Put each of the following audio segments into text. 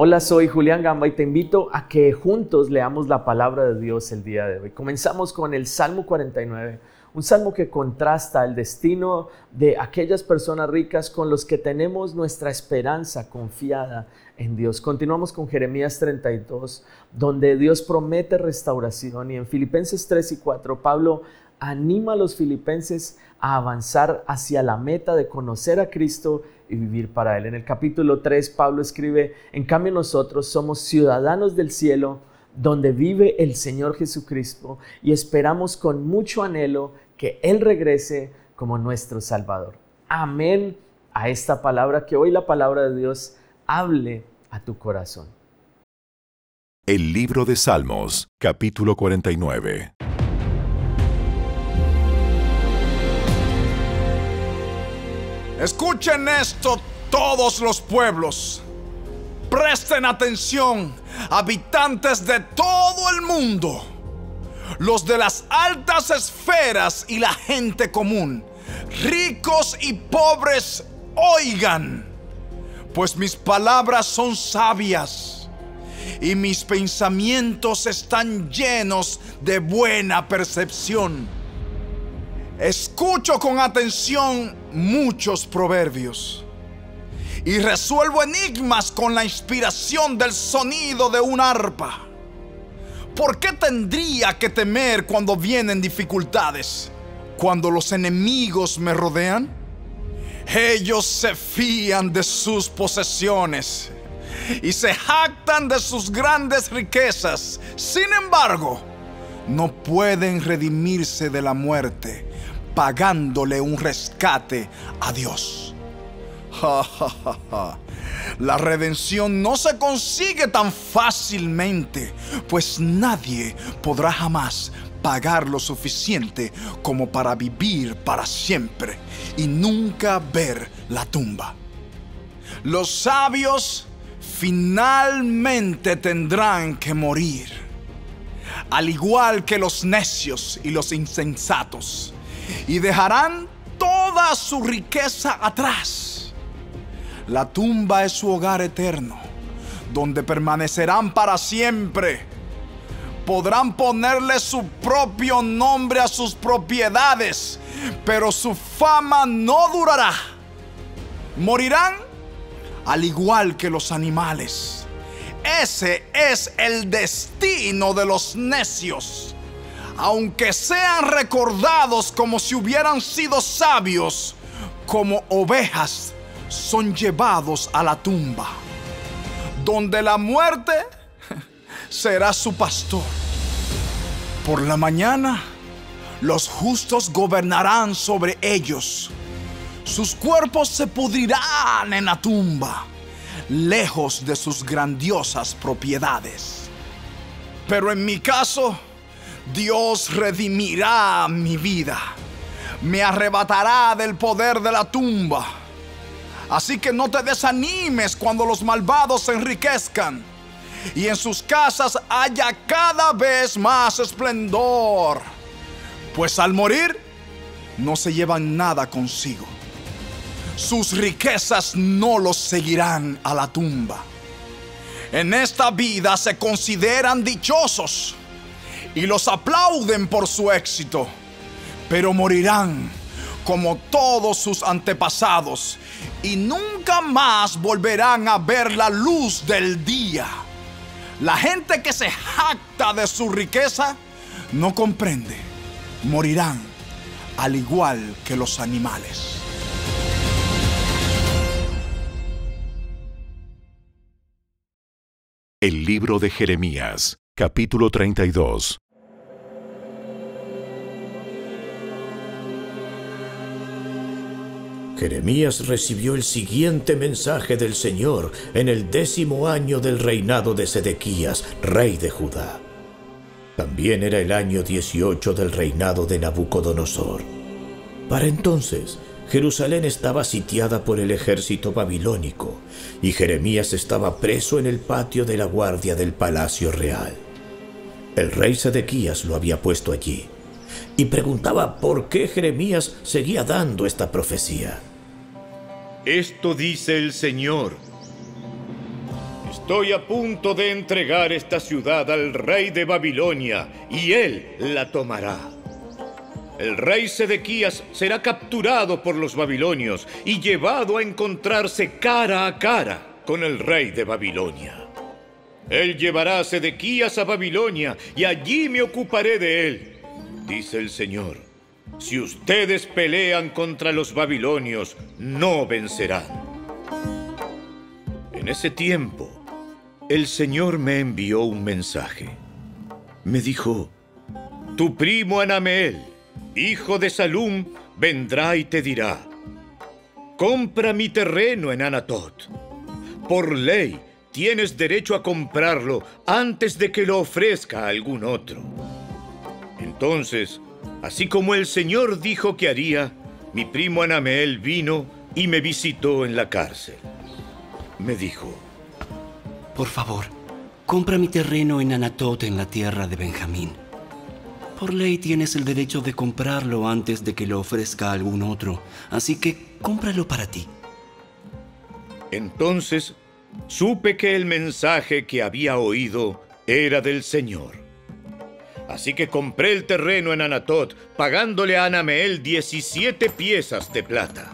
Hola, soy Julián Gamba y te invito a que juntos leamos la palabra de Dios el día de hoy. Comenzamos con el Salmo 49, un salmo que contrasta el destino de aquellas personas ricas con los que tenemos nuestra esperanza confiada en Dios. Continuamos con Jeremías 32, donde Dios promete restauración y en Filipenses 3 y 4 Pablo anima a los filipenses a avanzar hacia la meta de conocer a Cristo y vivir para Él. En el capítulo 3, Pablo escribe, en cambio nosotros somos ciudadanos del cielo, donde vive el Señor Jesucristo, y esperamos con mucho anhelo que Él regrese como nuestro Salvador. Amén a esta palabra, que hoy la palabra de Dios hable a tu corazón. El libro de Salmos, capítulo 49. Escuchen esto todos los pueblos. Presten atención, habitantes de todo el mundo, los de las altas esferas y la gente común, ricos y pobres, oigan, pues mis palabras son sabias y mis pensamientos están llenos de buena percepción. Escucho con atención muchos proverbios y resuelvo enigmas con la inspiración del sonido de un arpa. ¿Por qué tendría que temer cuando vienen dificultades? Cuando los enemigos me rodean? Ellos se fían de sus posesiones y se jactan de sus grandes riquezas. Sin embargo, no pueden redimirse de la muerte pagándole un rescate a Dios. La redención no se consigue tan fácilmente, pues nadie podrá jamás pagar lo suficiente como para vivir para siempre y nunca ver la tumba. Los sabios finalmente tendrán que morir, al igual que los necios y los insensatos y dejarán toda su riqueza atrás. La tumba es su hogar eterno, donde permanecerán para siempre. Podrán ponerle su propio nombre a sus propiedades, pero su fama no durará. Morirán al igual que los animales. Ese es el destino de los necios aunque sean recordados como si hubieran sido sabios, como ovejas, son llevados a la tumba, donde la muerte será su pastor. Por la mañana, los justos gobernarán sobre ellos. Sus cuerpos se pudrirán en la tumba, lejos de sus grandiosas propiedades. Pero en mi caso, Dios redimirá mi vida. Me arrebatará del poder de la tumba. Así que no te desanimes cuando los malvados se enriquezcan y en sus casas haya cada vez más esplendor. Pues al morir no se llevan nada consigo. Sus riquezas no los seguirán a la tumba. En esta vida se consideran dichosos y los aplauden por su éxito, pero morirán como todos sus antepasados y nunca más volverán a ver la luz del día. La gente que se jacta de su riqueza no comprende, morirán al igual que los animales. El libro de Jeremías, capítulo 32. Jeremías recibió el siguiente mensaje del Señor en el décimo año del reinado de Sedequías, rey de Judá. También era el año 18 del reinado de Nabucodonosor. Para entonces, Jerusalén estaba sitiada por el ejército babilónico y Jeremías estaba preso en el patio de la guardia del palacio real. El rey Sedequías lo había puesto allí y preguntaba por qué Jeremías seguía dando esta profecía. Esto dice el Señor. Estoy a punto de entregar esta ciudad al rey de Babilonia y él la tomará. El rey Sedequías será capturado por los babilonios y llevado a encontrarse cara a cara con el rey de Babilonia. Él llevará a Sedequías a Babilonia y allí me ocuparé de él, dice el Señor. Si ustedes pelean contra los babilonios, no vencerán. En ese tiempo, el Señor me envió un mensaje. Me dijo, tu primo Anameel, hijo de Salum, vendrá y te dirá, compra mi terreno en Anatot. Por ley, tienes derecho a comprarlo antes de que lo ofrezca a algún otro. Entonces, así como el Señor dijo que haría, mi primo Anameel vino y me visitó en la cárcel. Me dijo, Por favor, compra mi terreno en Anatot en la tierra de Benjamín. Por ley tienes el derecho de comprarlo antes de que lo ofrezca a algún otro, así que cómpralo para ti. Entonces supe que el mensaje que había oído era del Señor. Así que compré el terreno en Anatot, pagándole a Anameel 17 piezas de plata.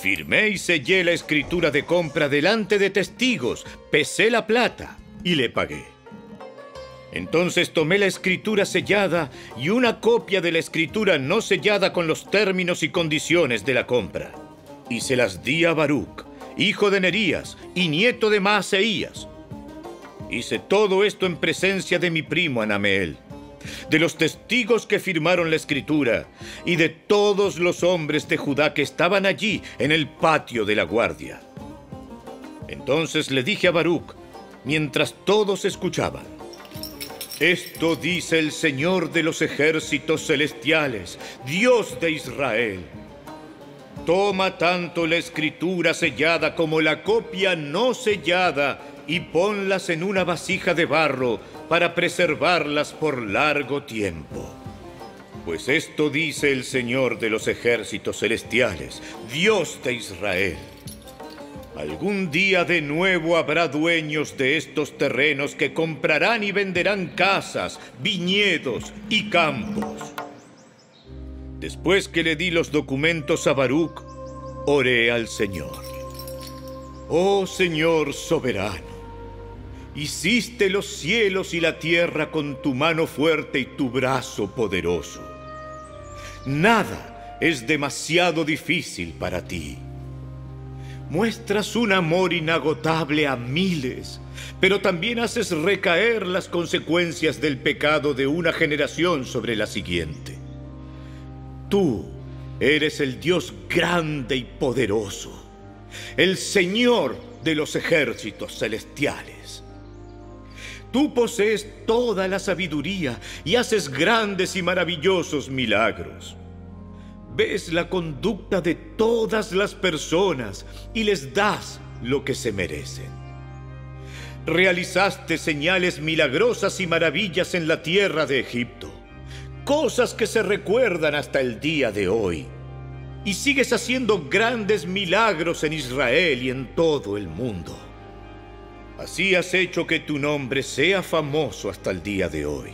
Firmé y sellé la escritura de compra delante de testigos, pesé la plata y le pagué. Entonces tomé la escritura sellada y una copia de la escritura no sellada con los términos y condiciones de la compra, y se las di a Baruch, hijo de Nerías y nieto de Maaseías. Hice todo esto en presencia de mi primo Anameel, de los testigos que firmaron la escritura y de todos los hombres de Judá que estaban allí en el patio de la guardia. Entonces le dije a Baruch, mientras todos escuchaban, esto dice el Señor de los ejércitos celestiales, Dios de Israel. Toma tanto la escritura sellada como la copia no sellada y ponlas en una vasija de barro para preservarlas por largo tiempo. Pues esto dice el Señor de los ejércitos celestiales, Dios de Israel. Algún día de nuevo habrá dueños de estos terrenos que comprarán y venderán casas, viñedos y campos. Después que le di los documentos a Baruch, oré al Señor. Oh Señor soberano, hiciste los cielos y la tierra con tu mano fuerte y tu brazo poderoso. Nada es demasiado difícil para ti. Muestras un amor inagotable a miles, pero también haces recaer las consecuencias del pecado de una generación sobre la siguiente. Tú eres el Dios grande y poderoso, el Señor de los ejércitos celestiales. Tú posees toda la sabiduría y haces grandes y maravillosos milagros. Ves la conducta de todas las personas y les das lo que se merecen. Realizaste señales milagrosas y maravillas en la tierra de Egipto, cosas que se recuerdan hasta el día de hoy. Y sigues haciendo grandes milagros en Israel y en todo el mundo. Así has hecho que tu nombre sea famoso hasta el día de hoy.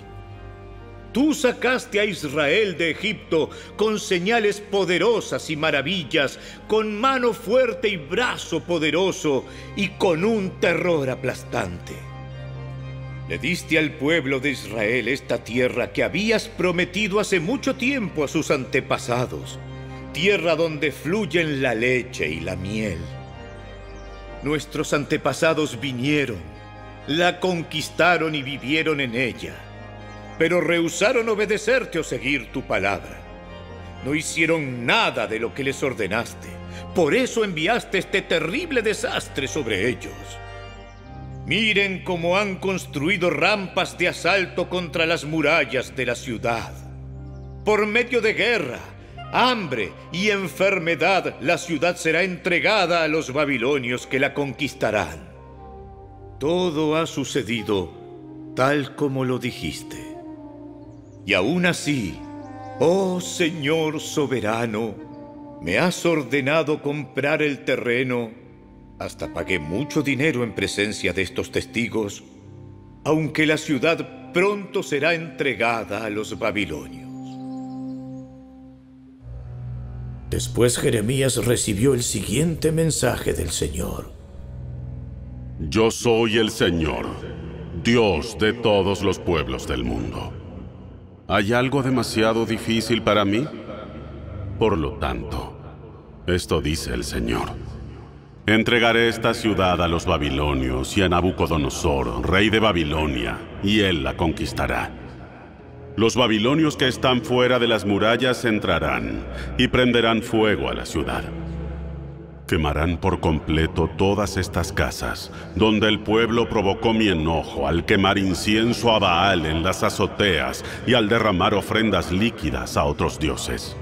Tú sacaste a Israel de Egipto con señales poderosas y maravillas, con mano fuerte y brazo poderoso y con un terror aplastante. Le diste al pueblo de Israel esta tierra que habías prometido hace mucho tiempo a sus antepasados, tierra donde fluyen la leche y la miel. Nuestros antepasados vinieron, la conquistaron y vivieron en ella pero rehusaron obedecerte o seguir tu palabra. No hicieron nada de lo que les ordenaste. Por eso enviaste este terrible desastre sobre ellos. Miren cómo han construido rampas de asalto contra las murallas de la ciudad. Por medio de guerra, hambre y enfermedad, la ciudad será entregada a los babilonios que la conquistarán. Todo ha sucedido tal como lo dijiste. Y aún así, oh Señor soberano, me has ordenado comprar el terreno Hasta pagué mucho dinero en presencia de estos testigos, aunque la ciudad pronto será entregada a los babilonios. Después Jeremías recibió el siguiente mensaje del Señor. Yo soy el Señor, Dios de todos los pueblos del mundo. ¿Hay algo demasiado difícil para mí? Por lo tanto, esto dice el Señor. Entregaré esta ciudad a los babilonios y a Nabucodonosor, rey de Babilonia, y él la conquistará. Los babilonios que están fuera de las murallas entrarán y prenderán fuego a la ciudad. Quemarán por completo todas estas casas, donde el pueblo provocó mi enojo al quemar incienso a Baal en las azoteas y al derramar ofrendas líquidas a otros dioses.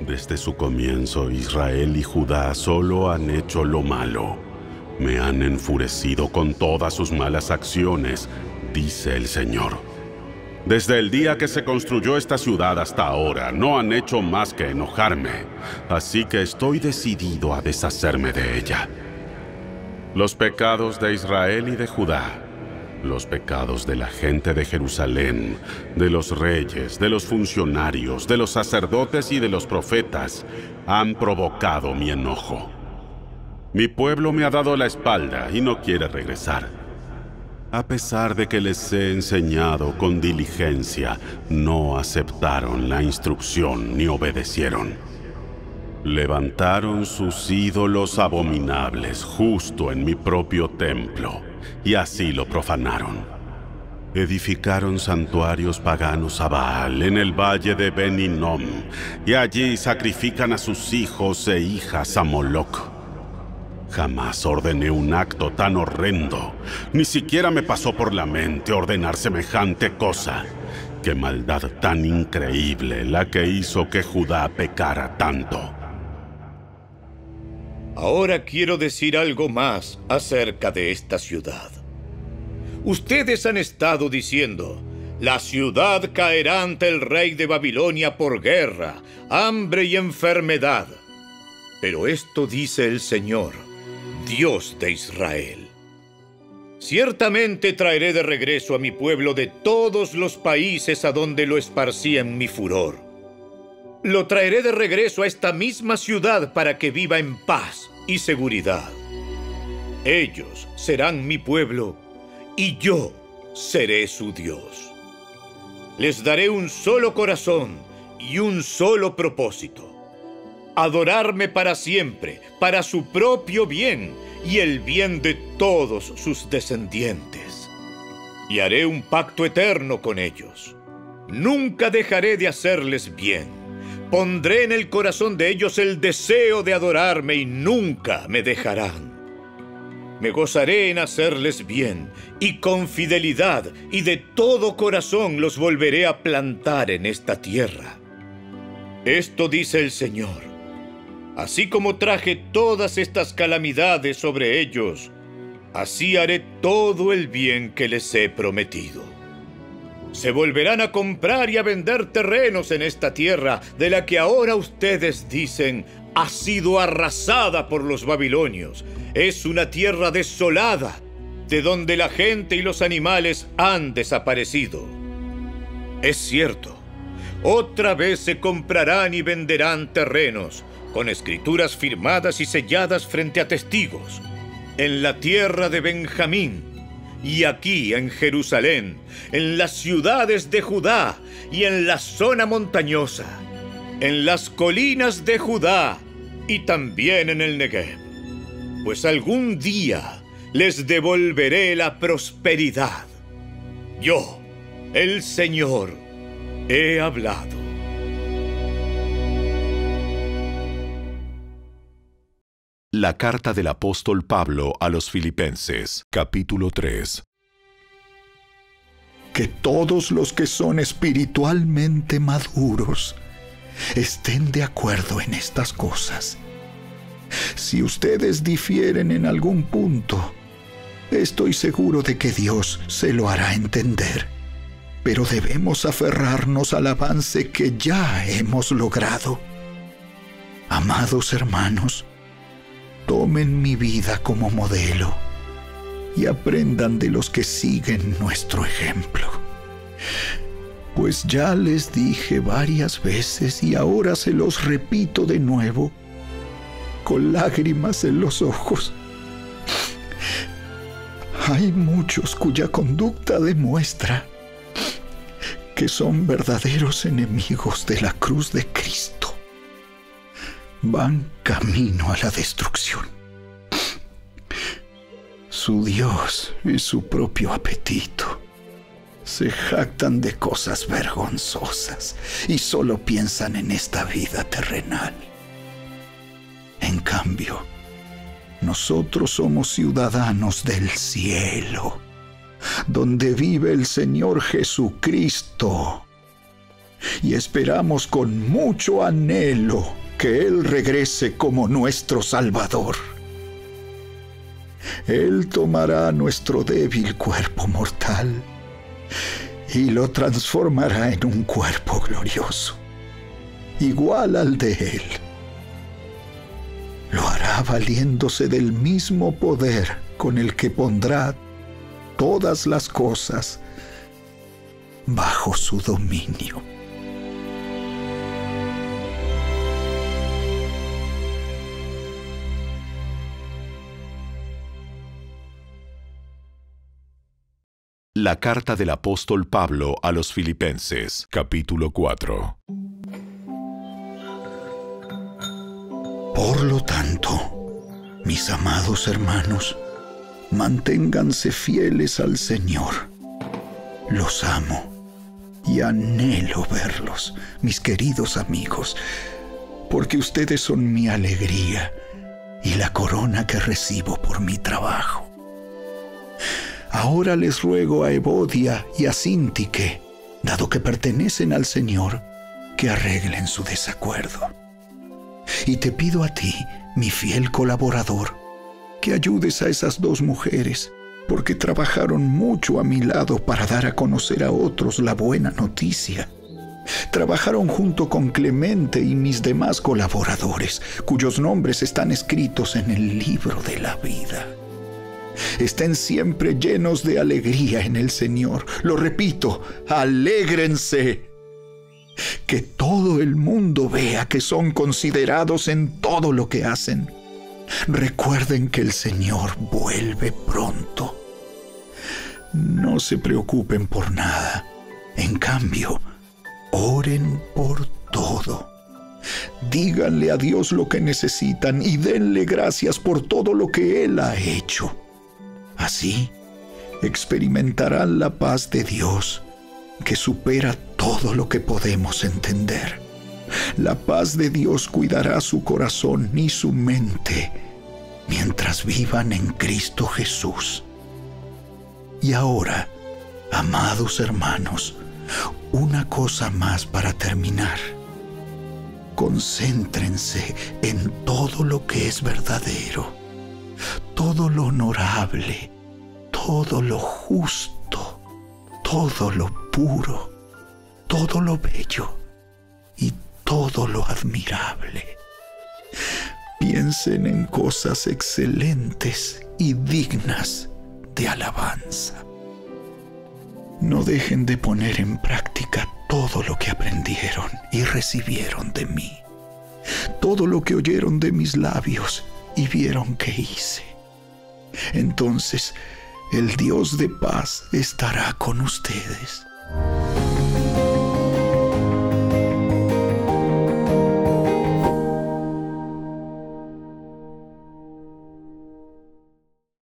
Desde su comienzo, Israel y Judá solo han hecho lo malo. Me han enfurecido con todas sus malas acciones, dice el Señor. Desde el día que se construyó esta ciudad hasta ahora, no han hecho más que enojarme, así que estoy decidido a deshacerme de ella. Los pecados de Israel y de Judá, los pecados de la gente de Jerusalén, de los reyes, de los funcionarios, de los sacerdotes y de los profetas, han provocado mi enojo. Mi pueblo me ha dado la espalda y no quiere regresar. A pesar de que les he enseñado con diligencia, no aceptaron la instrucción ni obedecieron. Levantaron sus ídolos abominables justo en mi propio templo, y así lo profanaron. Edificaron santuarios paganos a Baal en el valle de Beninom, y allí sacrifican a sus hijos e hijas a Moloch. Jamás ordené un acto tan horrendo. Ni siquiera me pasó por la mente ordenar semejante cosa. Qué maldad tan increíble la que hizo que Judá pecara tanto. Ahora quiero decir algo más acerca de esta ciudad. Ustedes han estado diciendo, la ciudad caerá ante el rey de Babilonia por guerra, hambre y enfermedad. Pero esto dice el Señor Dios de Israel. Ciertamente traeré de regreso a mi pueblo de todos los países a donde lo esparcí en mi furor. Lo traeré de regreso a esta misma ciudad para que viva en paz y seguridad. Ellos serán mi pueblo y yo seré su Dios. Les daré un solo corazón y un solo propósito adorarme para siempre, para su propio bien y el bien de todos sus descendientes. Y haré un pacto eterno con ellos. Nunca dejaré de hacerles bien. Pondré en el corazón de ellos el deseo de adorarme y nunca me dejarán. Me gozaré en hacerles bien y con fidelidad y de todo corazón los volveré a plantar en esta tierra. Esto dice el Señor Así como traje todas estas calamidades sobre ellos, así haré todo el bien que les he prometido. Se volverán a comprar y a vender terrenos en esta tierra de la que ahora ustedes dicen ha sido arrasada por los babilonios. Es una tierra desolada, de donde la gente y los animales han desaparecido. Es cierto, otra vez se comprarán y venderán terrenos, con escrituras firmadas y selladas frente a testigos, en la tierra de Benjamín, y aquí en Jerusalén, en las ciudades de Judá y en la zona montañosa, en las colinas de Judá y también en el Negev. Pues algún día les devolveré la prosperidad. Yo, el Señor, he hablado. La carta del apóstol Pablo a los Filipenses, capítulo 3. Que todos los que son espiritualmente maduros estén de acuerdo en estas cosas. Si ustedes difieren en algún punto, estoy seguro de que Dios se lo hará entender. Pero debemos aferrarnos al avance que ya hemos logrado. Amados hermanos, tomen mi vida como modelo y aprendan de los que siguen nuestro ejemplo. Pues ya les dije varias veces y ahora se los repito de nuevo, con lágrimas en los ojos. Hay muchos cuya conducta demuestra que son verdaderos enemigos de la cruz de Cristo. Van camino a la destrucción. Su Dios y su propio apetito se jactan de cosas vergonzosas y solo piensan en esta vida terrenal. En cambio, nosotros somos ciudadanos del cielo, donde vive el Señor Jesucristo, y esperamos con mucho anhelo que Él regrese como nuestro Salvador. Él tomará nuestro débil cuerpo mortal y lo transformará en un cuerpo glorioso, igual al de Él. Lo hará valiéndose del mismo poder con el que pondrá todas las cosas bajo su dominio. La carta del apóstol Pablo a los Filipenses, capítulo 4. Por lo tanto, mis amados hermanos, manténganse fieles al Señor. Los amo y anhelo verlos, mis queridos amigos, porque ustedes son mi alegría y la corona que recibo por mi trabajo. Ahora les ruego a Evodia y a Sintique, dado que pertenecen al Señor, que arreglen su desacuerdo. Y te pido a ti, mi fiel colaborador, que ayudes a esas dos mujeres, porque trabajaron mucho a mi lado para dar a conocer a otros la buena noticia. Trabajaron junto con Clemente y mis demás colaboradores, cuyos nombres están escritos en el libro de la vida estén siempre llenos de alegría en el Señor. Lo repito, alégrense. Que todo el mundo vea que son considerados en todo lo que hacen. Recuerden que el Señor vuelve pronto. No se preocupen por nada. En cambio, oren por todo. Díganle a Dios lo que necesitan y denle gracias por todo lo que Él ha hecho. Así experimentarán la paz de Dios que supera todo lo que podemos entender. La paz de Dios cuidará su corazón y su mente mientras vivan en Cristo Jesús. Y ahora, amados hermanos, una cosa más para terminar. Concéntrense en todo lo que es verdadero, todo lo honorable, todo lo justo, todo lo puro, todo lo bello y todo lo admirable. Piensen en cosas excelentes y dignas de alabanza. No dejen de poner en práctica todo lo que aprendieron y recibieron de mí, todo lo que oyeron de mis labios y vieron que hice. Entonces el Dios de paz estará con ustedes.